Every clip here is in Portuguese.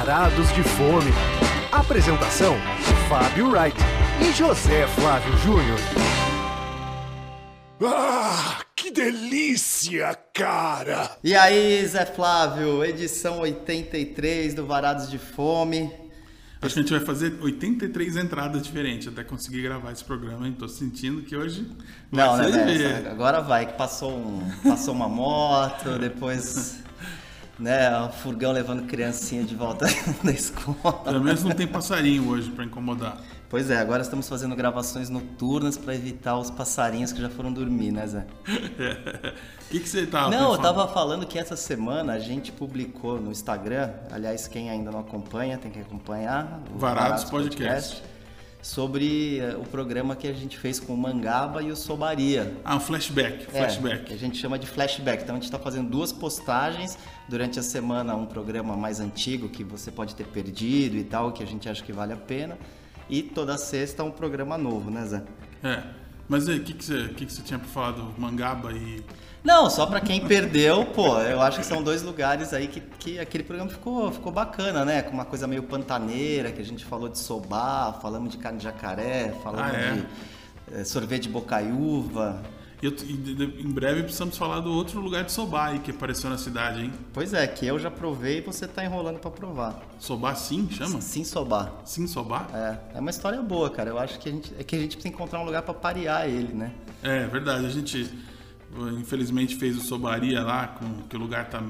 Varados de Fome. Apresentação: Fábio Wright e José Flávio Júnior. Ah, que delícia, cara! E aí, Zé Flávio, edição 83 do Varados de Fome. Acho que a gente vai fazer 83 entradas diferentes até conseguir gravar esse programa, hein? Tô sentindo que hoje. vai Não, ser né, Agora vai, que passou, um, passou uma moto, depois. Né, o furgão levando criancinha de volta da escola. Pelo menos não tem passarinho hoje pra incomodar. Pois é, agora estamos fazendo gravações noturnas para evitar os passarinhos que já foram dormir, né, Zé? O que, que você tava Não, eu pensando? tava falando que essa semana a gente publicou no Instagram, aliás, quem ainda não acompanha tem que acompanhar, o Varados Podcast. Sobre eh, o programa que a gente fez com o Mangaba e o Sobaria. Ah, um flashback. É, Flashback. que a gente chama de flashback. Então a gente está fazendo duas postagens durante a semana, um programa mais antigo que você pode ter perdido e tal, que a gente acha que vale a pena. E toda sexta um programa novo, né, Zé? É. Mas aí, o que, que, você, que, que você tinha pra falar do Mangaba e. Não, só pra quem perdeu, pô, eu acho que são dois lugares aí que, que aquele programa ficou, ficou bacana, né? Com uma coisa meio pantaneira, que a gente falou de sobá, falamos de carne de jacaré, falamos Ah, é? de eh, sorvete de bocaiúva. E, eu- e em breve precisamos falar do outro lugar de Sobá aí que apareceu na cidade, hein? Pois é, que eu já provei e você tá enrolando pra provar. Sobá sim, chama? Sim, sobá. Sim, Sobá? É, é uma história boa, cara. Eu acho que a gente, é que a gente precisa encontrar um lugar pra parear ele, né? É, verdade. A gente infelizmente fez o Sobaria lá, com que o lugar tá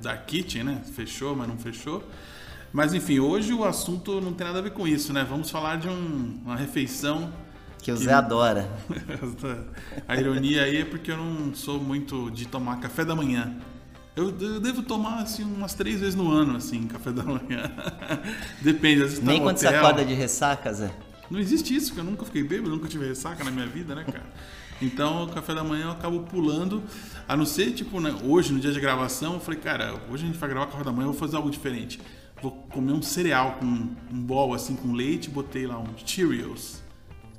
da Kitchen, né? Fechou, mas não fechou. Mas enfim, hoje o assunto não tem nada a ver com isso, né? Vamos falar de um- uma refeição. Que o Zé adora. a ironia aí é porque eu não sou muito de tomar café da manhã. Eu, eu devo tomar assim umas três vezes no ano, assim, café da manhã. Depende, às vezes tá Nem no quando você hotel. acorda de ressaca, Zé. Não existe isso, que eu nunca fiquei bêbado, nunca tive ressaca na minha vida, né, cara? Então, o café da manhã eu acabo pulando, a não ser, tipo, né, hoje, no dia de gravação, eu falei, cara, hoje a gente vai gravar café da manhã, eu vou fazer algo diferente. Vou comer um cereal com um bowl, assim, com leite, botei lá uns Cheerios.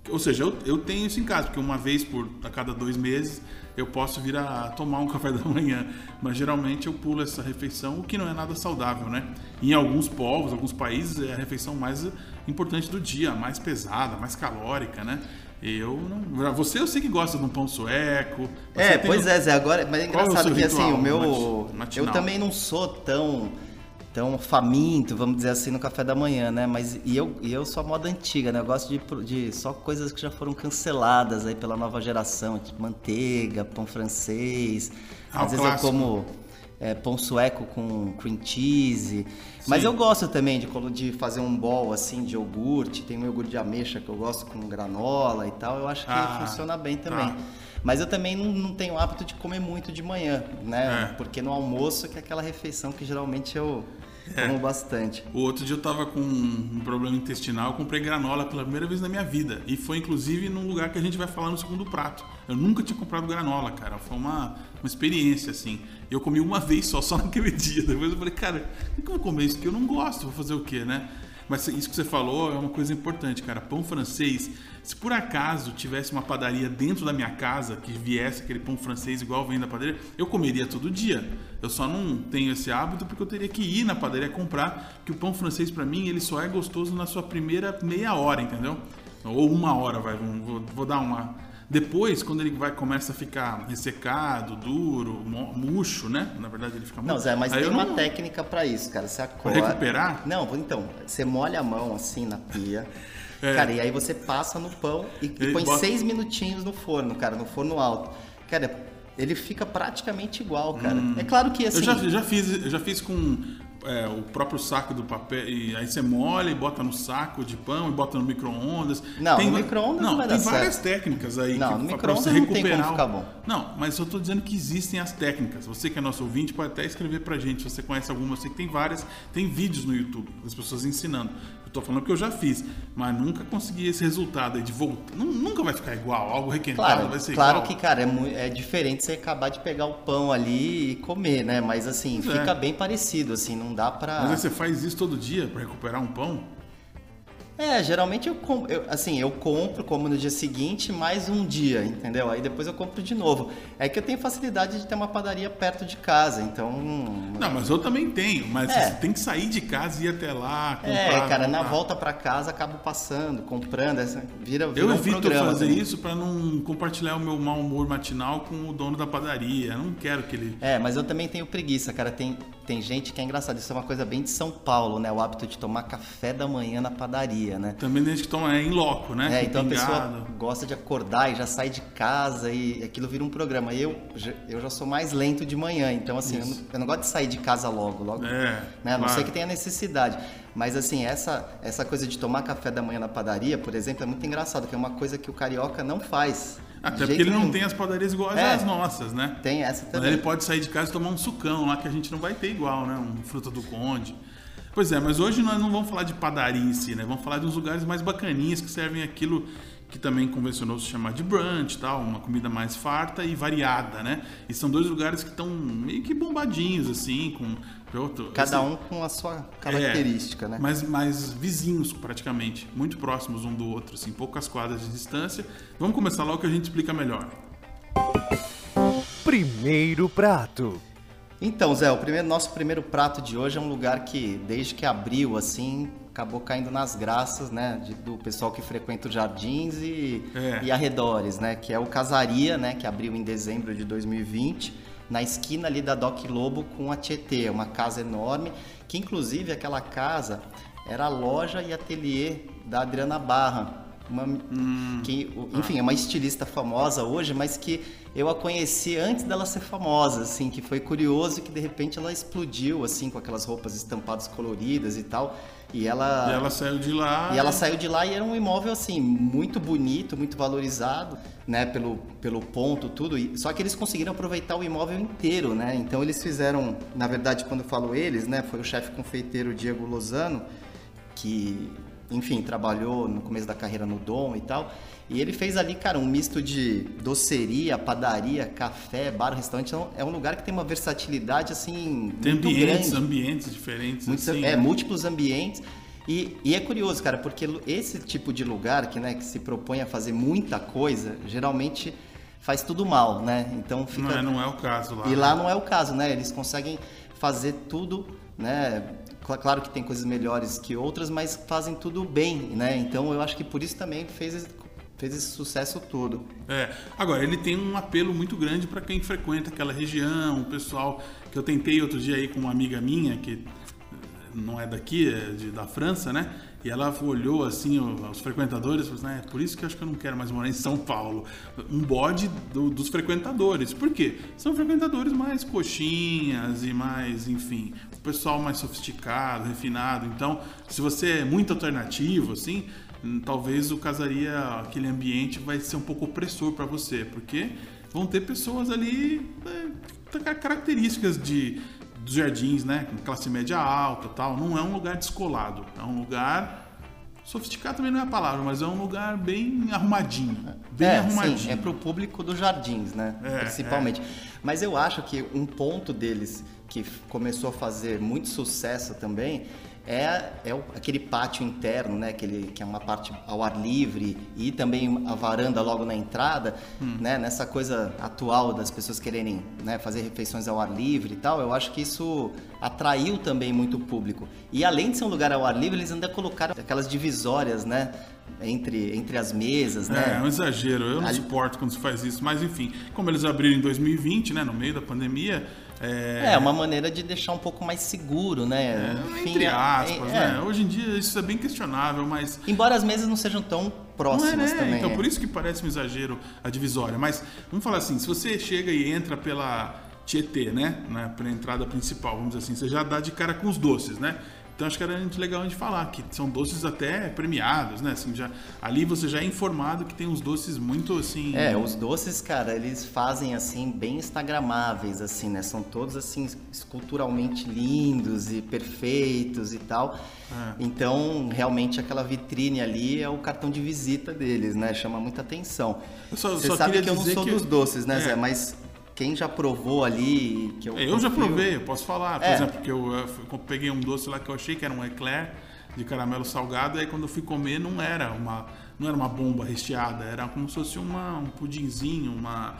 Ou seja, eu, eu tenho isso em casa, porque uma vez por a cada dois meses eu posso vir a tomar um café da manhã. Mas geralmente eu pulo essa refeição, o que não é nada saudável, né? Em alguns povos, alguns países, é a refeição mais importante do dia, a mais pesada, mais calórica, né? Eu não. Você eu sei que gosta de um pão sueco. É, pois um- é, Zé. Agora, mas é é engraçado seu que assim, o meu. mati- matinal? Eu também não sou tão tão faminto, vamos dizer assim, no café da manhã, né? Mas e eu, e eu sou a moda antiga, né? Eu gosto de, de só coisas que já foram canceladas aí pela nova geração, tipo manteiga, pão francês. Ah, Às vezes eu clássico. como é, pão sueco com cream cheese. Mas Sim. eu gosto também de, de fazer um bowl assim de iogurte. Tem um iogurte de ameixa que eu gosto com granola e tal. Eu acho que Ah, funciona bem também. tá. Mas eu também não, não tenho hábito de comer muito de manhã, né? É. Porque no almoço que é aquela refeição que geralmente eu É. como bastante. O outro dia eu tava com um problema intestinal, eu comprei granola pela primeira vez na minha vida. E foi inclusive num lugar que a gente vai falar no segundo prato. Eu nunca tinha comprado granola, cara. Foi uma, uma experiência, assim. Eu comi uma vez só, só naquele dia. Depois eu falei, cara, por que eu vou comer isso? Porque eu não gosto, vou fazer o quê, né? Mas isso que você falou é uma coisa importante, cara. Pão francês. Se por acaso tivesse uma padaria dentro da minha casa que viesse aquele pão francês igual vem da padaria, eu comeria todo dia. Eu só não tenho esse hábito porque eu teria que ir na padaria comprar, que o pão francês pra mim ele só é gostoso na sua primeira meia hora, entendeu? Ou uma hora, vai. Vou, vou dar uma. Depois, quando ele vai começa a ficar ressecado, duro, murcho, né? Na verdade ele fica Não, murcho. Zé, mas Aí tem uma não- técnica pra isso, cara. Você acorda. recuperar? Não, então, você molha a mão assim na pia. É. Cara, e aí você passa no pão e, e põe bota- seis minutinhos no forno, cara, no forno alto. Cara, ele fica praticamente igual, cara. É claro que assim. Hum. Eu já, já fiz, eu já fiz com é, o próprio saco do papel, e aí você molha e bota no saco de pão e bota no micro-ondas. Não, no va- micro-ondas não vai tem dar várias certo. técnicas aí Não, que, no micro-ondas você não tem como ficar bom. Não, mas eu tô dizendo que existem as técnicas. Você que é nosso ouvinte pode até escrever pra gente se você conhece alguma. Eu sei que tem várias, tem vídeos no YouTube das pessoas ensinando. Tô falando que eu já fiz, mas nunca consegui esse resultado aí de voltar. Nu- Nunca vai ficar igual, algo requentado Claro, vai ser claro igual. que, cara, é, é diferente você acabar de pegar o pão ali e comer, né? Mas assim, é. fica bem parecido, assim, não dá pra. Mas aí você faz isso todo dia pra recuperar um pão? É, geralmente eu, com, eu, assim, eu compro como no dia seguinte, mais um dia, entendeu? Aí depois eu compro de novo. É que eu tenho facilidade de ter uma padaria perto de casa, então. Não, mas eu também tenho, mas É. você tem que sair de casa e ir até lá, comprar. É, cara, na voltar. volta pra casa acabo passando, comprando, essa, vira, vira Eu um evito programa. fazer né? isso pra não compartilhar o meu mau humor matinal com o dono da padaria. Eu não quero que ele. É, mas eu também tenho preguiça, cara. Tem, tem gente que é engraçado. Isso é uma coisa bem de São Paulo, né? O hábito de tomar café da manhã na padaria, né? Também tem gente que toma é em loco, né? É, então a pessoa pingado. gosta de acordar e já sai de casa e aquilo vira um programa. Eu, já- eu já sou mais lento de manhã, então assim, eu não, eu não gosto de sair de casa logo, logo. É, né? A não claro. sei que tenha necessidade. Mas assim, essa, essa coisa de tomar café da manhã na padaria, por exemplo, é muito engraçado, que é uma coisa que o carioca não faz. Até porque ele não nenhum. tem as padarias iguais É. às nossas, né? Tem essa Mas também. ele pode sair de casa e tomar um sucão lá que a gente não vai ter igual, né? Um fruta do conde. Pois é, mas hoje nós não vamos falar de padaria em si, né? Vamos falar de uns lugares mais bacaninhas que servem aquilo que também convencionou se chamar de brunch, tal, uma comida mais farta e variada, né? E são dois lugares que estão meio que bombadinhos assim, com outro, Cada esse- um com a sua característica, é, né? Mas, mas vizinhos, praticamente. Muito próximos um do outro, assim, poucas quadras de distância. Vamos começar logo que a gente explica melhor. Primeiro prato. Então, Zé, o primeiro, nosso primeiro prato de hoje é um lugar que, desde que abriu, assim, acabou caindo nas graças, né, de- do pessoal que frequenta os jardins e, É. e arredores, né, que é o Casaria, né, que abriu em dezembro de 2020, na esquina ali da Doc Lobo com a Tietê, uma casa enorme, que inclusive aquela casa era a loja e ateliê da Adriana Barra, uma, que, o- enfim, é uma estilista famosa hoje, mas que eu a conheci antes dela ser famosa, assim, que foi curioso que de repente ela explodiu, assim, com aquelas roupas estampadas coloridas e tal, e ela... E ela saiu de lá. E ela saiu de lá e era um imóvel assim muito bonito, muito valorizado, né, pelo, pelo ponto tudo. E, só que eles conseguiram aproveitar o imóvel inteiro, né? Então eles fizeram, na verdade, quando eu falo eles, né, foi o chefe confeiteiro Diego Lozano que, enfim, trabalhou no começo da carreira no Dom e tal. E ele fez ali, cara, um misto de doceria, padaria, café, bar, restaurante. Então, é um lugar que tem uma versatilidade assim Tem muito ambientes, grande. ambientes diferentes. Muitos- assim, é, né? múltiplos ambientes. E, e é curioso, cara, porque esse tipo de lugar que, né, que se propõe a fazer muita coisa, geralmente faz tudo mal, né? Então fica. Não é, não é o caso lá. E lá não é o caso, né? Eles conseguem fazer tudo, né? Cla- Claro que tem coisas melhores que outras, mas fazem tudo bem, né? Então eu acho que por isso também fez fez esse sucesso todo. É. Agora, ele tem um apelo muito grande para quem frequenta aquela região, o pessoal que eu tentei outro dia aí com uma amiga minha, que não é daqui, é de, da França, né? E ela olhou assim os frequentadores falou assim, "Ah, é por isso que eu acho que eu não quero mais morar em São Paulo. Um bode do- dos frequentadores. Por quê? São frequentadores mais coxinhas e mais, enfim, o pessoal mais sofisticado, refinado. Então, se você é muito alternativo, assim, hum, talvez o casaria, aquele ambiente vai ser um pouco opressor para você, porque vão ter pessoas ali é, ca- características de dos jardins, né, com classe média alta, tal. Não é um lugar descolado, é um lugar sofisticado também não é a palavra, mas é um lugar bem arrumadinho, bem é, arrumadinho. sim, é pro público dos jardins, né? É, Principalmente. Mas eu acho que um ponto deles que começou a fazer muito sucesso também é, é aquele pátio interno, né? Aquele, que é uma parte ao ar livre e também a varanda logo na entrada, Hum. né? Nessa coisa atual das pessoas quererem né, fazer refeições ao ar livre e tal, eu acho que isso atraiu também muito o público. E além de ser um lugar ao ar livre, eles ainda colocaram aquelas divisórias, né? Entre, entre as mesas, né? É, é um exagero. Eu não Ali- suporto quando se faz isso. Mas enfim, como eles abriram em 2020, né, no meio da pandemia, é, É, uma maneira de deixar um pouco mais seguro, né? é, Enfim, entre é- aspas, é- né? Hoje em dia isso é bem questionável, mas Embora as mesas não sejam tão próximas é, né? também. Então é. por isso que parece um exagero a divisória. Mas vamos falar assim, se você chega e entra pela Tietê, né, né, pela entrada principal, vamos dizer assim, você já dá de cara com os doces, né? Então acho que era legal a gente falar que são doces até premiados, né? Assim, já, ali você já é informado que tem uns doces muito assim. É, os doces, cara, eles fazem assim bem instagramáveis assim, né? São todos assim esculturalmente lindos e perfeitos e tal. É. Então, realmente aquela vitrine ali é o cartão de visita deles, né? Chama muita atenção. Eu só- Você só sabe que eu não sou que- dos doces, né, É. Zé? Mas quem já provou ali, que eu É, Eu já provei, eu posso falar. Por É. exemplo, que eu, eh, eu peguei um doce lá que eu achei que era um eclair, de caramelo salgado. Aí quando eu fui comer não era uma, não era uma bomba recheada, era como se fosse uma, um pudinzinho, uma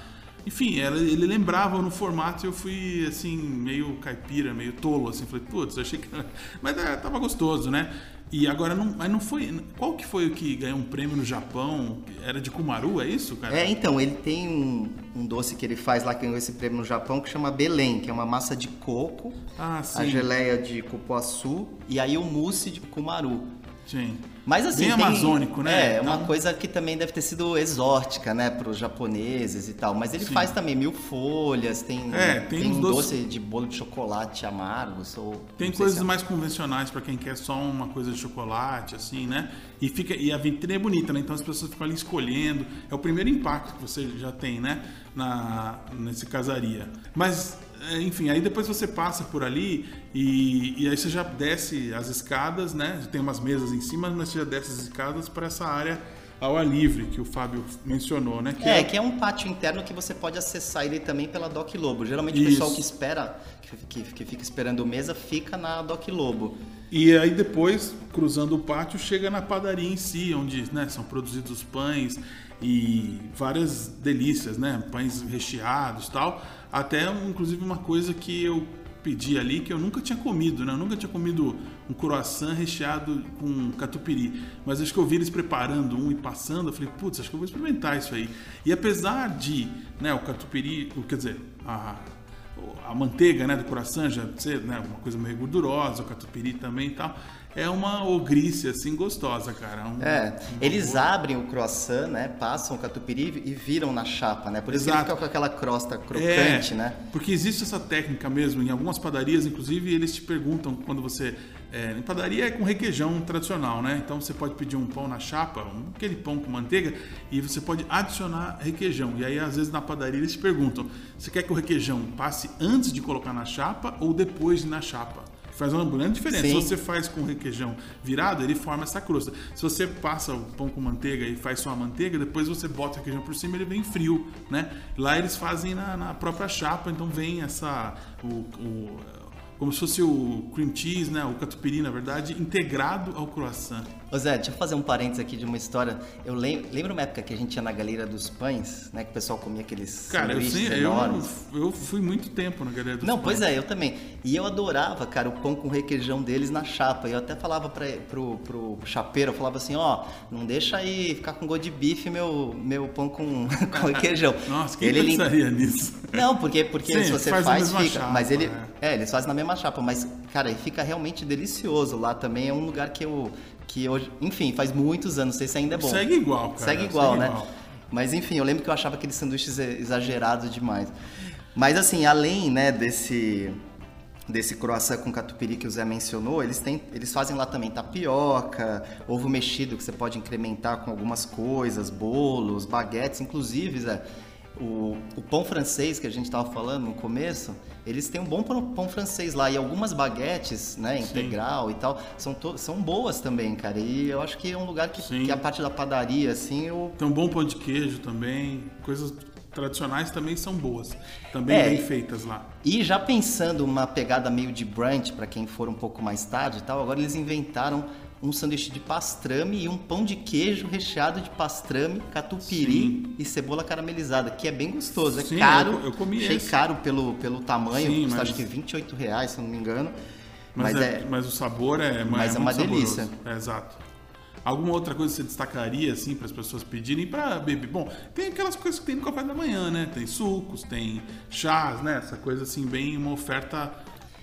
enfim, ela, ele lembrava no formato e eu fui, assim, meio caipira, meio tolo, assim. Falei, putz, achei que... Mas é, tava gostoso, né? E agora não, mas não foi. Qual que foi o que ganhou um prêmio no Japão? Era de Kumaru, é isso, cara? É, então, ele tem um, um doce que ele faz lá que ganhou esse prêmio no Japão que chama Belém, que é uma massa de coco, Ah, a geleia de cupuaçu e aí o mousse de Kumaru. Sim. Mas assim, Bem tem- amazônico, né? É, uma Então- coisa que também deve ter sido exótica, né, para os japoneses e tal. Mas ele Sim. faz também mil folhas, tem, É, tem uns um doces- doce de bolo de chocolate amargo. Ou, Tem coisas é- mais convencionais pra quem quer só uma coisa de chocolate, assim, né? E, fica, e a vitrine é bonita, né? Então as pessoas ficam ali escolhendo. É o primeiro impacto que você já tem, né? Na, nesse casaria. Mas, enfim, aí depois você passa por ali e, e aí você já desce as escadas, né? Tem umas mesas em cima, mas você já desce as escadas para essa área ao ar livre que o Fábio mencionou, né? É, que é um pátio interno que você pode acessar ele também pela Doc Lobo. Geralmente o Isso. pessoal que espera, que, que- que fica esperando mesa, fica na Doc Lobo. E aí depois, cruzando o pátio, chega na padaria em si, onde né, são produzidos os pães e várias delícias, né? Pães recheados tal. Até, inclusive, uma coisa que eu pedi ali que eu nunca tinha comido, né? Eu nunca tinha comido um croissant recheado com catupiry. Mas acho que eu vi eles preparando um e passando, eu falei, putz, acho que eu vou experimentar isso aí. E apesar de, né, o catupiry, quer dizer, a, a manteiga né, do croissant já ser né, uma coisa meio gordurosa, o catupiry também e tal. É uma ogrice, assim, gostosa, cara. Um- É, eles boa- abrem o croissant, né? Passam o catupiry e viram na chapa, né? Por isso que Exato. ele fica com aquela crosta crocante, é, né? Porque existe essa técnica mesmo, em algumas padarias, inclusive, eles te perguntam quando você. é, em padaria é com requeijão tradicional, né? Então você pode pedir um pão na chapa, um, aquele pão com manteiga, e você pode adicionar requeijão. E aí, às vezes, na padaria eles te perguntam: você quer que o requeijão passe antes de colocar na chapa ou depois de na chapa? Faz uma grande diferença. Sim. Se você faz com requeijão virado, ele forma essa crosta. Se você passa o pão com manteiga e faz só a manteiga, depois você bota o requeijão por cima, ele vem frio, né? Lá eles fazem na, na própria chapa, então vem essa o, o- como se fosse o cream cheese, né? O catupiry, na verdade, integrado ao croissant. Ô Zé, deixa eu fazer um parênteses aqui de uma história. Eu lembro, lembro uma época que a gente ia na Galeria dos Pães, né? Que o pessoal comia aqueles Cara, eu, sanduíches sei, eu, enormes. eu fui muito tempo na Galeria dos Não, Pães. pois é, eu também. E eu adorava, cara, o pão com requeijão deles na chapa. Eu até falava pra, pro, pro chapeiro, eu falava assim, ó, não deixa aí ficar com gosto de bife meu, meu pão com, com requeijão. Nossa, quem ele pensaria nisso? Não, porque, porque Sim, se você faz faz, fica. chapa, mas ele. é. É. eles fazem na mesma chapa, mas, cara, e fica realmente delicioso. Lá também é um lugar que eu. Que hoje. Enfim, faz muitos anos, não sei se ainda é bom. Segue igual, cara. Segue igual, segue né? igual. Mas enfim, eu lembro que eu achava aqueles sanduíches exagerados demais. Mas assim, além, né, desse desse croissant com catupiry que o Zé mencionou, eles têm, eles fazem lá também tapioca, ovo mexido que você pode incrementar com algumas coisas, bolos, baguetes, inclusive, Zé, o, o pão francês que a gente estava falando no começo, eles têm um bom pão, pão francês lá e algumas baguetes, né, integral e tal, são, são boas também, cara. E eu acho que é um lugar que, Sim. que a parte da padaria, assim, eu Tem um bom pão de queijo também. Coisas tradicionais também são boas. Também É, bem feitas lá. E já pensando uma pegada meio de brunch para quem for um pouco mais tarde e tal, agora eles inventaram um sanduíche de pastrame e um pão de queijo recheado de pastrame, catupiry Sim. e cebola caramelizada, que é bem gostoso. É Sim, caro, eu- eu comi achei esse. caro pelo, pelo tamanho, Sim, custa mas- acho que 28 reais, se eu não me engano. Mas, Mas, é, é, mas o sabor é, Mas é muito uma saboroso. delícia. É, exato. Alguma outra coisa que você destacaria, assim, para as pessoas pedirem para beber? Bom, tem aquelas coisas que tem no café da manhã, né? Tem sucos, tem chás, né? Essa coisa, assim, bem uma oferta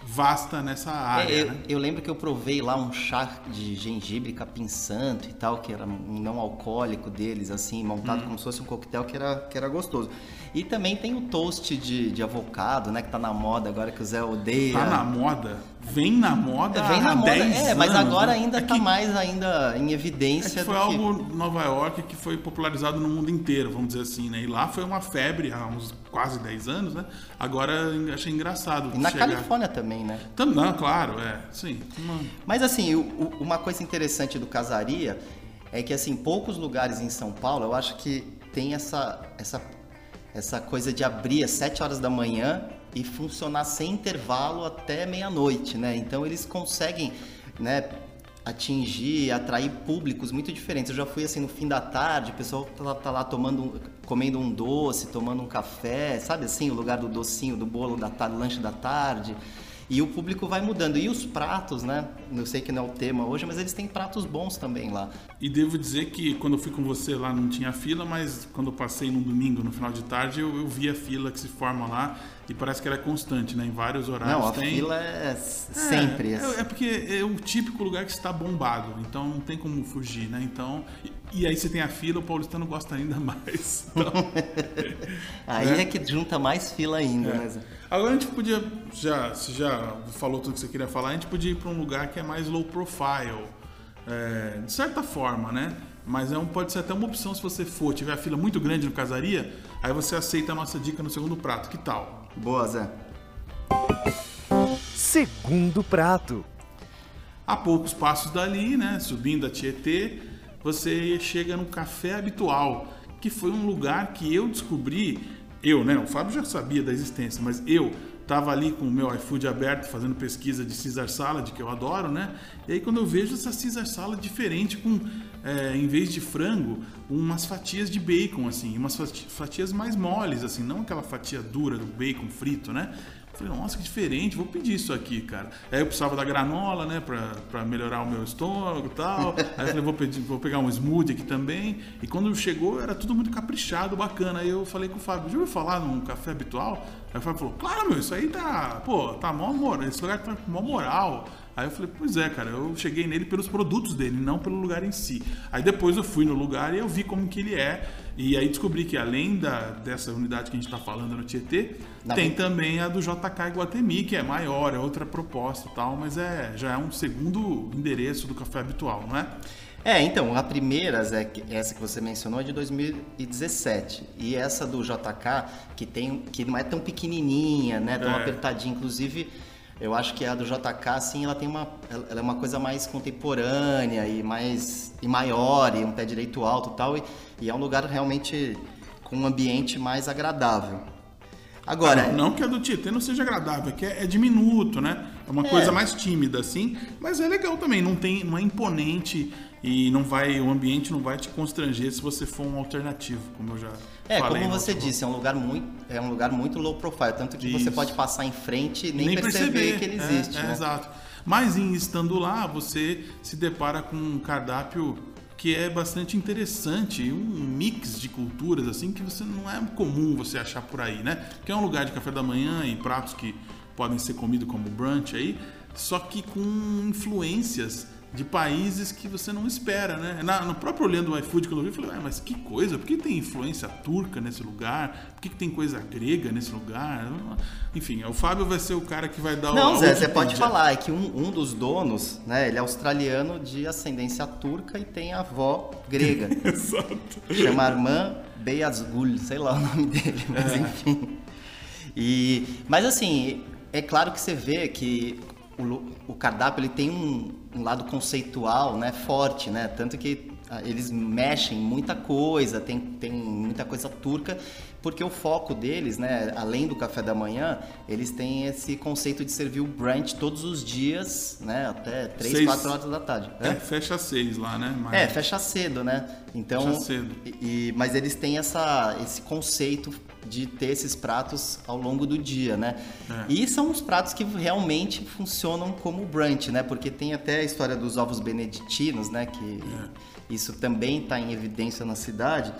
vasta nessa área, É, eu, né? eu lembro que eu provei lá um chá de gengibre capim santo e tal, que era um não alcoólico deles, assim, montado Hum. como se fosse um coquetel que era, que era gostoso. E também tem o toast de, de avocado, né, que tá na moda agora, que o Zé odeia. Tá na moda, vem na moda É, Vem na há moda, 10 é, mas anos, agora né? ainda É tá que- mais ainda em É evidência que foi que... algo em Nova York que foi popularizado no mundo inteiro, vamos dizer assim, né? E lá foi uma febre há uns quase 10 anos, né? Agora eu achei engraçado. E na chegar- Califórnia também, né? Tam- Não, claro, é. Sim. Uma... Mas assim, uma coisa interessante do casaria é que assim, poucos lugares em São Paulo, eu acho que tem essa essa essa coisa de abrir às 7 horas da manhã e funcionar sem intervalo até meia-noite, né? Então eles conseguem, né, atingir, atrair públicos muito diferentes. Eu já fui assim no fim da tarde, o pessoal tá, tá lá tomando, comendo um doce, tomando um café, sabe assim, o lugar do docinho, do bolo da tarde, lanche da tarde. E o público vai mudando. E os pratos, né? Eu sei que não é o tema hoje, mas eles têm pratos bons também lá. E devo dizer que quando eu fui com você lá não tinha fila, mas quando eu passei num domingo, no final de tarde, eu, eu vi a fila que se forma lá e parece que ela é constante, né? Em vários horários não, a tem. fila é sempre. É, é porque é o típico lugar que está bombado, então não tem como fugir, né? Então, e aí você tem a fila, o paulistano gosta ainda mais. Então, Aí né? é que junta mais fila ainda, né? Zé? Agora a gente podia, já, você já falou tudo que você queria falar, a gente podia ir para um lugar que é mais low profile, é, de certa forma, né? Mas é um, pode ser até uma opção se você for, tiver a fila muito grande no casaria, aí você aceita a nossa dica no segundo prato. Que tal? Boa, Zé. Segundo prato. A poucos passos dali, né, subindo a Tietê, você chega no Café Habitual, que foi um lugar que eu descobri, eu, né, o Fábio já sabia da existência, mas eu tava ali com o meu iFood aberto fazendo pesquisa de Caesar Salad, que eu adoro, né? E aí quando eu vejo essa Caesar Salad diferente com, é, em vez de frango, umas fatias de bacon, assim, umas fati- fatias mais moles, assim, não aquela fatia dura do bacon frito, né? Falei, nossa, que diferente, vou pedir isso aqui, cara. Aí eu precisava da granola, né, pra, pra melhorar o meu estômago e tal. Aí eu falei, vou, pedir, vou pegar um smoothie aqui também. E quando chegou, era tudo muito caprichado, bacana. Aí eu falei com o Fábio, já ouviu falar num café habitual? Aí o Fábio falou, claro, meu, isso aí tá, pô, tá mó moral, esse lugar tá mó moral. Aí eu falei, pois é, cara, eu cheguei nele pelos produtos dele, não pelo lugar em si. Aí depois eu fui no lugar e eu vi como que ele é. E aí descobri que além da, dessa unidade que a gente está falando no Tietê, Na tem também a do JK Iguatemi, que é maior, é outra proposta e tal, mas é, já é um segundo endereço do café habitual, não é? É, então, a primeira, Zé, essa que você mencionou é de 2017. E essa do JK, que, tem, que não é tão pequenininha, né? Tão É. apertadinha. Inclusive, eu acho que a do JK, assim, ela tem uma, ela é uma coisa mais contemporânea e mais e maior, e um pé direito alto e tal. E, e é um lugar realmente com um ambiente mais agradável. Agora, Ah, não, não que a do Tietê não seja agradável, é que é, é diminuto, né? É uma É. coisa mais tímida, assim, mas é legal também, não tem, não é imponente e não vai, o ambiente não vai te constranger se você for um alternativo, como eu já É, falei. como no você disse, é um lugar muito, é um lugar muito low profile, tanto que você Isso. pode passar em frente e nem, perceber, que ele É, existe. é, né? Exato. Mas em estando lá, você se depara com um cardápio que é bastante interessante, um mix de culturas assim que você não é comum você achar por aí, né? Que é um lugar de café da manhã e pratos que podem ser comidos como brunch aí, só que com influências de países que você não espera, né? Na, no próprio olhando o iFood, quando eu vi, eu falei, "Ué, mas que coisa, por que tem influência turca nesse lugar? Por que, que tem coisa grega nesse lugar? Enfim, o Fábio vai ser o cara que vai dar o Não, Zé, você pode Wikipedia. falar, é que um, um dos donos, né, ele é australiano de ascendência turca e tem avó grega. Exato. Chama Arman Beyazgul, sei lá o nome dele, mas enfim. E, mas assim, é claro que você vê que o, o cardápio ele tem um, um lado conceitual, né, forte, né? Tanto que ah, eles mexem muita coisa, tem, tem muita coisa turca, porque o foco deles, né, além do café da manhã, eles têm esse conceito de servir o brunch todos os dias, né, até 3, Seis. 4 horas da tarde. Hã? É, fecha seis lá, né? Mas- É, fecha cedo, né? Então, Fecha cedo. E- mas eles têm essa, esse conceito de ter esses pratos ao longo do dia, né? É. E são os pratos que realmente funcionam como brunch, né? Porque tem até a história dos ovos beneditinos, né? Que É. isso também está em evidência na cidade.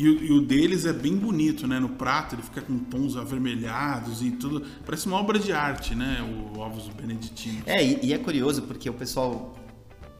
E, o- e o deles é bem bonito, né? No prato ele fica com tons avermelhados e tudo. Parece uma obra de arte, né? O ovos beneditinos. É, e, e é curioso porque o pessoal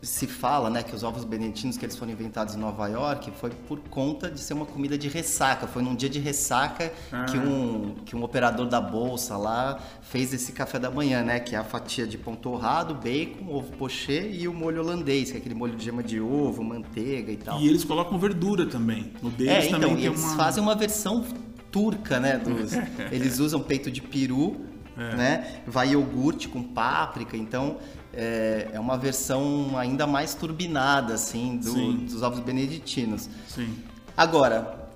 se fala, né, que os ovos beneditinos que eles foram inventados em Nova York foi por conta de ser uma comida de ressaca. Foi num dia de ressaca Ah. que, um, que um operador da bolsa lá fez esse café da manhã, né, que é a fatia de pão torrado, bacon, ovo pochê e o molho holandês, que é aquele molho de gema de ovo, manteiga e tal. E eles colocam verdura também. No deles É, então, também tem eles uma. fazem uma versão turca, né? Dos, eles usam peito de peru, É. né? Vai iogurte com páprica, então é, é uma versão ainda mais turbinada, assim, do- dos ovos beneditinos. Sim. Agora,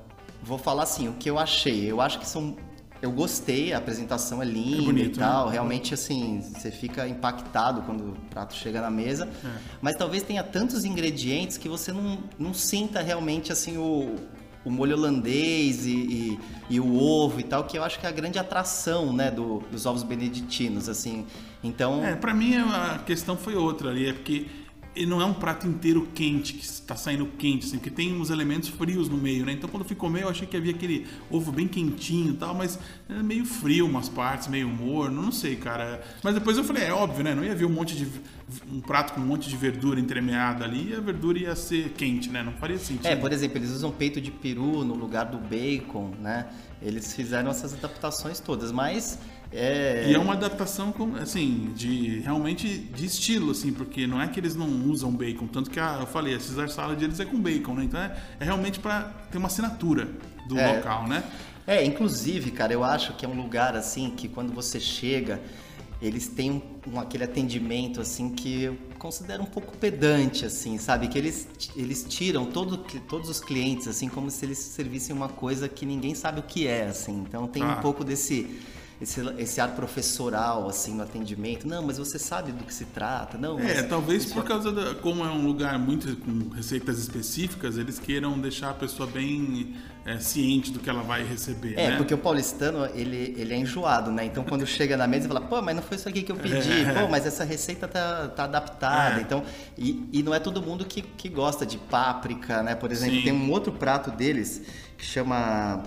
vou falar assim, o que eu achei, eu acho que são eu gostei, a apresentação é linda É bonito, e tal. né? Realmente, assim, você fica impactado quando o prato chega na mesa. É. Mas talvez tenha tantos ingredientes que você não, não sinta realmente, assim, o, o molho holandês e, e, e o ovo e tal, que eu acho que é a grande atração, né, do- dos ovos beneditinos, assim. Então, É, pra mim a questão foi outra ali, é porque ele não é um prato inteiro quente, que está saindo quente, assim, porque tem uns elementos frios no meio, né? Então quando fui comer, eu achei que havia aquele ovo bem quentinho e tal, mas é meio frio umas partes, meio morno, não sei, cara. Mas depois eu falei, é óbvio, né? Não ia vir um monte de. um prato com um monte de verdura entremeada ali e a verdura ia ser quente, né? Não faria sentido. É, por exemplo, eles usam peito de peru no lugar do bacon, né? Eles fizeram essas adaptações todas, mas é, E é uma adaptação, com, assim, de realmente de estilo, assim, porque não é que eles não usam bacon, tanto que a, eu falei, a Caesar salad deles é com bacon, né? Então é, é realmente para ter uma assinatura do É. local, né? É, inclusive, cara, eu acho que é um lugar assim que quando você chega, eles têm um, um- aquele atendimento assim que eu considero um pouco pedante, assim, sabe? Que eles, eles tiram todo, todos os clientes assim como se eles servissem uma coisa que ninguém sabe o que é, assim. Então tem Ah. um pouco desse esse, esse ar professoral assim no atendimento. Não, mas você sabe do que se trata. Não, É, talvez por causa da. Como é um lugar muito com receitas específicas, eles queiram deixar a pessoa bem é, ciente do que ela vai receber. É, né? porque o paulistano, ele, ele é enjoado, né? Então, quando chega na mesa, ele fala, pô, mas não foi isso aqui que eu pedi. É. Pô, mas essa receita tá, tá adaptada. É. Então, e, e não é todo mundo que, que gosta de páprica, né? Por exemplo, Sim. tem um outro prato deles que chama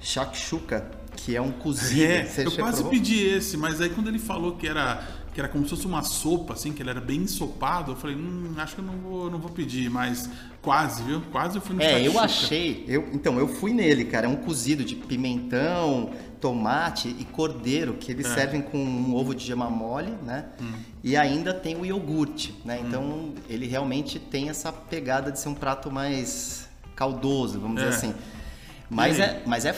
shakshuka, que é um cozido. É, Você eu quase provou? pedi esse, mas aí quando ele falou que era que era como se fosse uma sopa, assim, que ele era bem ensopado, eu falei, hum, acho que eu não vou, não vou pedir, mas quase, viu? Quase eu fui no É, eu achei. Eu, então, eu fui nele, cara. É um cozido de pimentão, tomate e cordeiro, que eles É. servem com um ovo de gema mole, né? Hum. E ainda tem o iogurte, né? Então, ele realmente tem essa pegada de ser um prato mais caldoso, vamos É. dizer assim. Mas é, mas é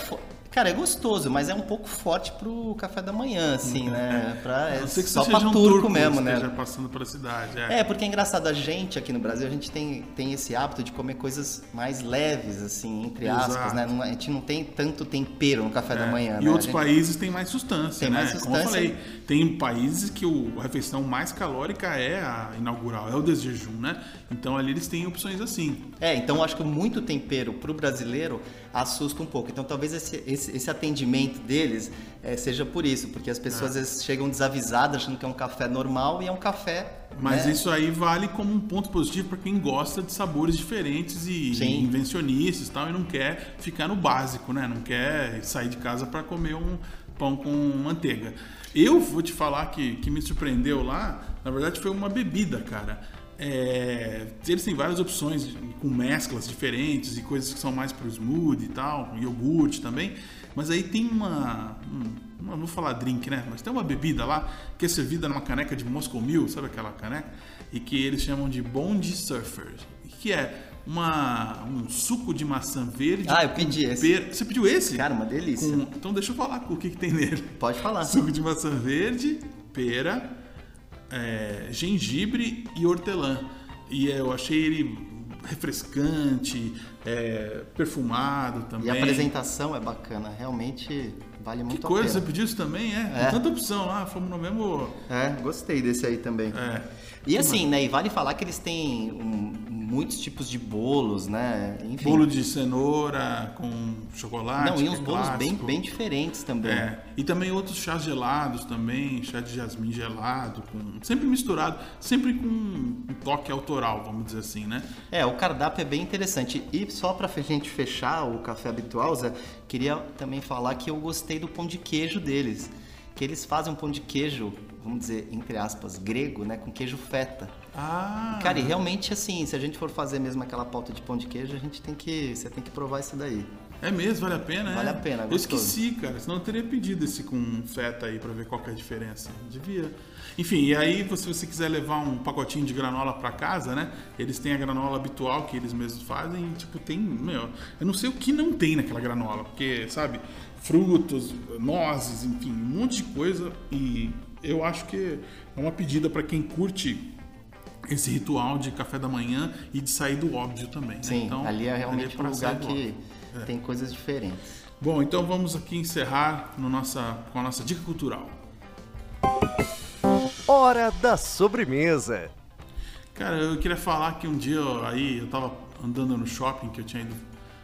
Cara, é gostoso, mas é um pouco forte pro café da manhã, assim, né? Pra, é que só pra um turco mesmo, né? passando pela cidade. É. É, porque é engraçado, a gente aqui no Brasil, a gente tem, tem esse hábito de comer coisas mais leves, assim, entre aspas, Exato. né? Não- a gente não tem tanto tempero no café da É. manhã, E né? outros gente- países têm mais substância, Tem né? mais Como eu falei, tem países que o, a refeição mais calórica é a inaugural, é o desjejum, né? Então ali eles têm opções assim. É, então eu acho que muito tempero pro brasileiro assusta um pouco. Então talvez esse, esse, esse atendimento deles eh, seja por isso, porque as pessoas às vezes chegam desavisadas achando que é um café normal e é um café. Mas né? isso aí vale como um ponto positivo para quem gosta de sabores diferentes e Sim. invencionistas e tal, e não quer ficar no básico, né? Não quer sair de casa para comer um pão com manteiga. Eu vou te falar que, que me surpreendeu lá, na verdade foi uma bebida, cara. É, eles têm várias opções com mesclas diferentes e coisas que são mais pro smoothie e tal, iogurte também. Mas aí tem uma. um- não vou falar drink, né? Mas tem uma bebida lá que é servida numa caneca de Moscow Mule, sabe aquela caneca? E que eles chamam de Bond Surfer. Que é uma, um suco de maçã verde. Ah, eu pedi esse. pera- Você pediu esse? Cara, uma delícia. Com- Então deixa eu falar o que, que tem nele. Pode falar. Suco de maçã verde, pera, é, gengibre e hortelã. E eu achei ele refrescante, é, perfumado também. E a apresentação é bacana, realmente vale Que muito coisa, a você pena. pediu isso também? É, É. Tanta opção lá, fomos no mesmo. É, gostei desse aí também. É. E assim, né? E vale falar que eles têm um, muitos tipos de bolos, né? Enfim. Bolo de cenoura com chocolate. Não, e uns é bolos bem, clássico. bem diferentes também. É, e também outros chás gelados também, chá de jasmim gelado, com, sempre misturado, sempre com um toque autoral, vamos dizer assim, né? É, o cardápio é bem interessante. E só pra gente fechar o café habitual, Zé, queria também falar que eu gostei do pão de queijo deles. Que eles fazem um pão de queijo, vamos dizer, entre aspas, grego, né? Com queijo feta. Ah, Cara, e realmente assim, se a gente for fazer mesmo aquela pauta de pão de queijo, a gente tem que. Você tem que provar isso daí. é mesmo, vale a pena, né? Vale a pena, Eu gostoso. esqueci, cara, senão eu teria pedido esse com feta aí pra ver qual que é a diferença. Devia. Enfim, e aí se você quiser levar um pacotinho de granola pra casa, né? Eles têm a granola habitual que eles mesmos fazem e, tipo, tem, meu, eu não sei o que não tem naquela granola, porque, sabe, frutos, nozes, enfim, um monte de coisa e eu acho que é uma pedida pra quem curte esse ritual de café da manhã e de sair do óbvio também. né? Sim, Então, ali é realmente pra um lugar que óbvio. tem coisas diferentes. Bom, então vamos aqui encerrar no nossa, com a nossa dica cultural. Hora da sobremesa. Cara, eu queria falar que um dia eu- aí eu tava andando no shopping que eu tinha ido.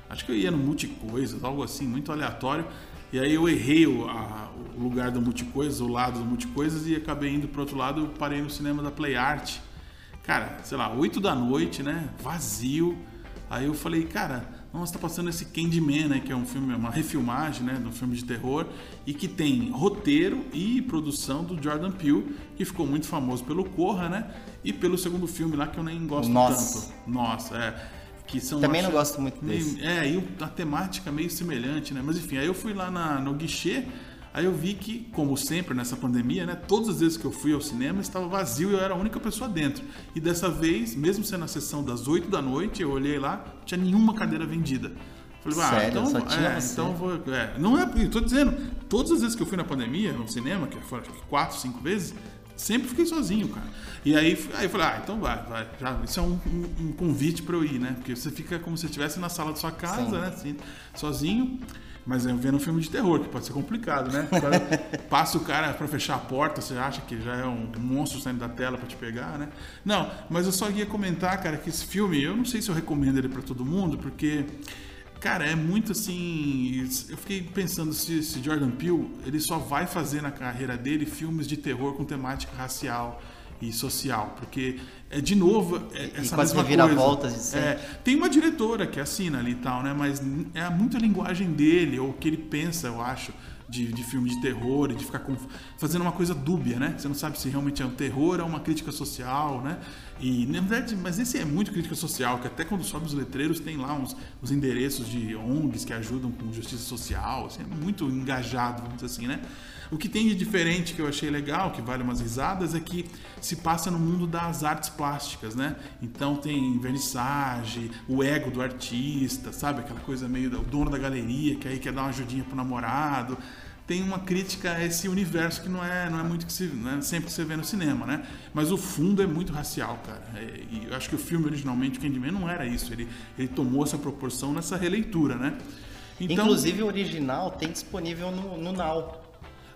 Acho que eu ia no Multicoisas, algo assim, muito aleatório. E aí eu errei o, a- o lugar do Multicoisas, o lado do Multicoisas, e acabei indo pro outro lado. Eu parei no cinema da Play Art. Cara, sei lá, 8 da noite, né? Vazio. Aí eu falei, cara, nossa, tá passando esse Candyman, né? Que é um filme, uma refilmagem, né? De um filme de terror. E que tem roteiro e produção do Jordan Peele, que ficou muito famoso pelo Corra, né? E pelo segundo filme lá, que eu nem gosto Nossa. tanto. Nossa, é. Que são, Também acho, não gosto muito desse. É, e a temática meio semelhante, né? Mas enfim, aí eu fui lá na- no guichê, aí eu vi que, como sempre nessa pandemia, né? Todas as vezes que eu fui ao cinema estava vazio e eu era a única pessoa dentro. E dessa vez, mesmo sendo a sessão das 8 da noite, eu olhei lá, não tinha nenhuma cadeira vendida. Falei, ah, Sério? então, é, então vou. É, não é, eu tô dizendo, todas as vezes que eu fui na pandemia, no cinema, que foram acho que quatro, cinco vezes, sempre fiquei sozinho, cara. E aí, aí eu falei, ah, então vai, vai. Já, isso é um, um- um convite pra eu ir, né? Porque você fica como se estivesse na sala da sua casa, Sim. né? Assim, sozinho. Mas eu vendo um filme de terror, que pode ser complicado, né? Passa o cara pra fechar a porta, você acha que já é um monstro saindo da tela pra te pegar, né? Não, mas eu só ia comentar, cara, que esse filme, eu não sei se eu recomendo ele pra todo mundo, porque Cara, é muito assim. Eu fiquei pensando se esse Jordan Peele ele só vai fazer na carreira dele filmes de terror com temática racial e social, porque é de novo é, essa com as mesma reviravoltas coisa. de sempre. É, tem uma diretora que assina ali e tal, né? Mas é muito a linguagem dele ou o que ele pensa, eu acho. De, de filme de terror e de ficar conf- fazendo uma coisa dúbia, né? Você não sabe se realmente é um terror ou uma crítica social, né? E na verdade, mas esse é muito crítica social, que até quando sobe os letreiros tem lá uns, os endereços de ONGs que ajudam com justiça social, assim, é muito engajado, vamos dizer assim, né? O que tem de diferente que eu achei legal, que vale umas risadas, é que se passa no mundo das artes plásticas, né? Então tem vernissagem, o ego do artista, sabe? Aquela coisa meio do dono da galeria que aí quer dar uma ajudinha pro namorado. Tem uma crítica a esse universo que não é, não é muito que se, não é sempre que você vê no cinema, né? Mas o fundo é muito racial, cara. É, e eu acho que o filme originalmente, o Candyman, não era isso. Ele, ele tomou essa proporção nessa releitura, né? Então, Inclusive o original tem disponível no, no Now.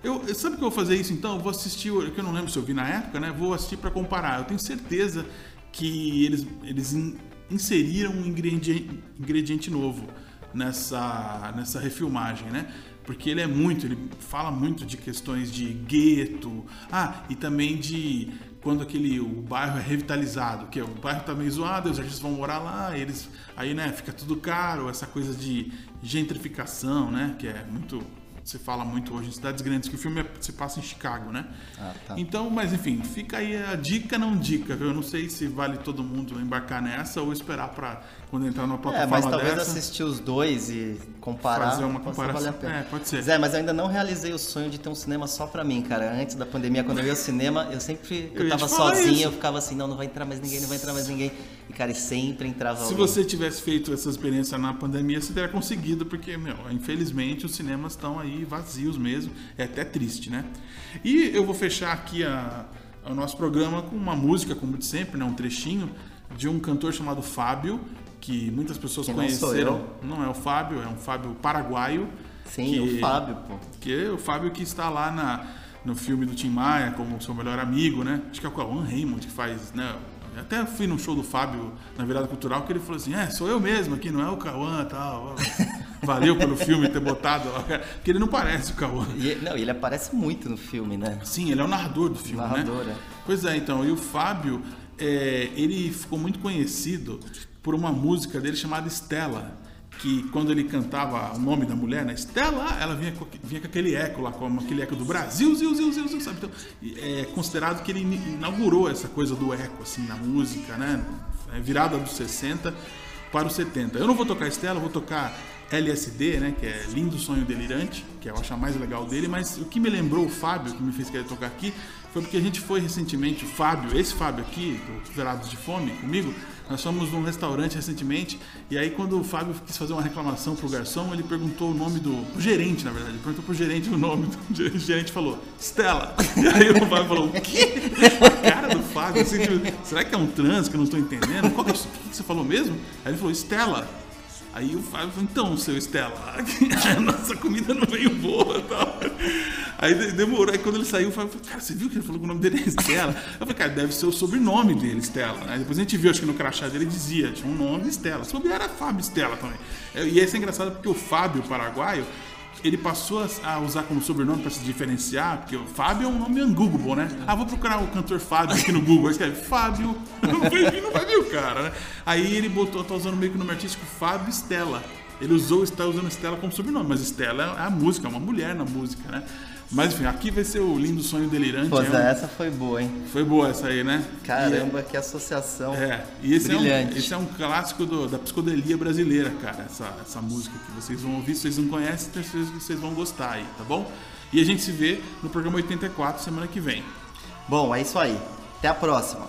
Eu, sabe que eu vou fazer isso então? Eu vou assistir, que eu não lembro se eu vi na época, né? Vou assistir para comparar. Eu tenho certeza que eles, eles in- inseriram um ingrediente, ingrediente novo nessa, nessa refilmagem, né? Porque ele é muito, ele fala muito de questões de gueto, ah, e também de quando aquele o bairro é revitalizado, que é, o bairro tá meio zoado, os artistas vão morar lá, eles aí, né, fica tudo caro, essa coisa de gentrificação, né, que é muito se fala muito hoje em cidades grandes, que o filme é- se passa em Chicago, né? Ah, tá. Então, mas enfim, fica aí a dica, não dica, viu? Eu não sei se vale todo mundo embarcar nessa ou esperar para quando entrar numa É, plataforma mas talvez dessa. assistir os dois e comparar Fazer uma comparação. pena. É, pode ser. Zé, mas eu ainda não realizei o sonho de ter um cinema só pra mim, cara. Antes da pandemia, quando eu ia ao cinema, eu sempre Eu eu tava sozinho, isso. eu ficava assim, não, não vai entrar mais ninguém, não vai entrar mais ninguém. E cara, e sempre entrava Se alguém. você tivesse feito essa experiência na pandemia, você teria conseguido, porque, meu, infelizmente os cinemas estão aí vazios mesmo. É até triste, né? E eu vou fechar aqui a- o nosso programa com uma música, como de sempre, né? Um trechinho de um cantor chamado Fábio, que muitas pessoas Que não conheceram. Não é o Fábio, é um Fábio paraguaio. Sim, que- o Fábio, pô. que é o Fábio que está lá na, no filme do Tim Maia como seu melhor amigo, né? Acho que é o Cauã Raymond que faz, né? Até fui no show do Fábio na virada cultural que ele falou assim: É, sou eu mesmo aqui, não é o Cauã e tal. Valeu pelo filme ter botado. Porque ele não parece o Cauã. E, não, ele aparece muito no filme, né? Sim, ele é o narrador do filme, Narrador, né? é. Pois é, então, e o Fábio, é, ele ficou muito conhecido por uma música dele chamada Estela, que quando ele cantava o nome da mulher, né, Estela, ela vinha com, vinha com aquele eco lá, com aquele eco do Brasil, ziu, ziu, ziu, ziu, sabe? Então, é considerado que ele inaugurou essa coisa do eco, assim, na música, né? É, virada dos 60 para os 70. Eu não vou tocar Estela, vou tocar LSD, né, que é Lindo Sonho Delirante, que eu acho a mais legal dele, mas o que me lembrou o Fábio, que me fez querer tocar aqui, foi porque a gente foi recentemente, o Fábio, esse Fábio aqui, do Verados de Fome, comigo, nós fomos num restaurante recentemente, e aí quando o Fábio quis fazer uma reclamação pro garçom, ele perguntou o nome do, o gerente, na verdade, ele perguntou pro gerente o nome, do, o gerente falou, Stella. E aí o Fábio falou, o quê? A cara do Fábio, assim, tipo, será que é um trans que eu não estou entendendo? Qual que é o que você falou mesmo? Aí ele falou, Stella. Aí o Fábio falou, então, seu Estela, a nossa comida não veio boa tal. Aí demorou, aí quando ele saiu, Fábio falou, cara, você viu que ele falou que o nome dele é Estela? Eu falei, cara, deve ser o sobrenome dele, Estela. Aí depois a gente viu, acho que no crachá dele dizia, tinha um nome Estela. Se era Fábio Estela também. E isso é engraçado porque o Fábio, paraguaio, ele passou a usar como sobrenome para se diferenciar, porque o Fábio é um nome Google, né? Ah, vou procurar o cantor Fábio aqui no Google. Aí escreve Fábio, não vai vir, não vai vir o cara, né? Aí ele botou, tá usando meio que o nome artístico Fábio Stella. Ele usou, está usando Stella como sobrenome, mas Stella é a música, é uma mulher na música, né? Mas enfim, aqui vai ser o lindo sonho delirante. Pois é, um... essa foi boa, hein? Foi boa essa aí, né? Caramba, é... que associação. É, e esse brilhante. é um, esse é um clássico do, da psicodelia brasileira, cara. Essa, essa música que vocês vão ouvir, se vocês não conhecem, tenho certeza que vocês vão gostar aí, tá bom? E a gente se vê no programa 84 semana que vem. Bom, é isso aí. Até a próxima.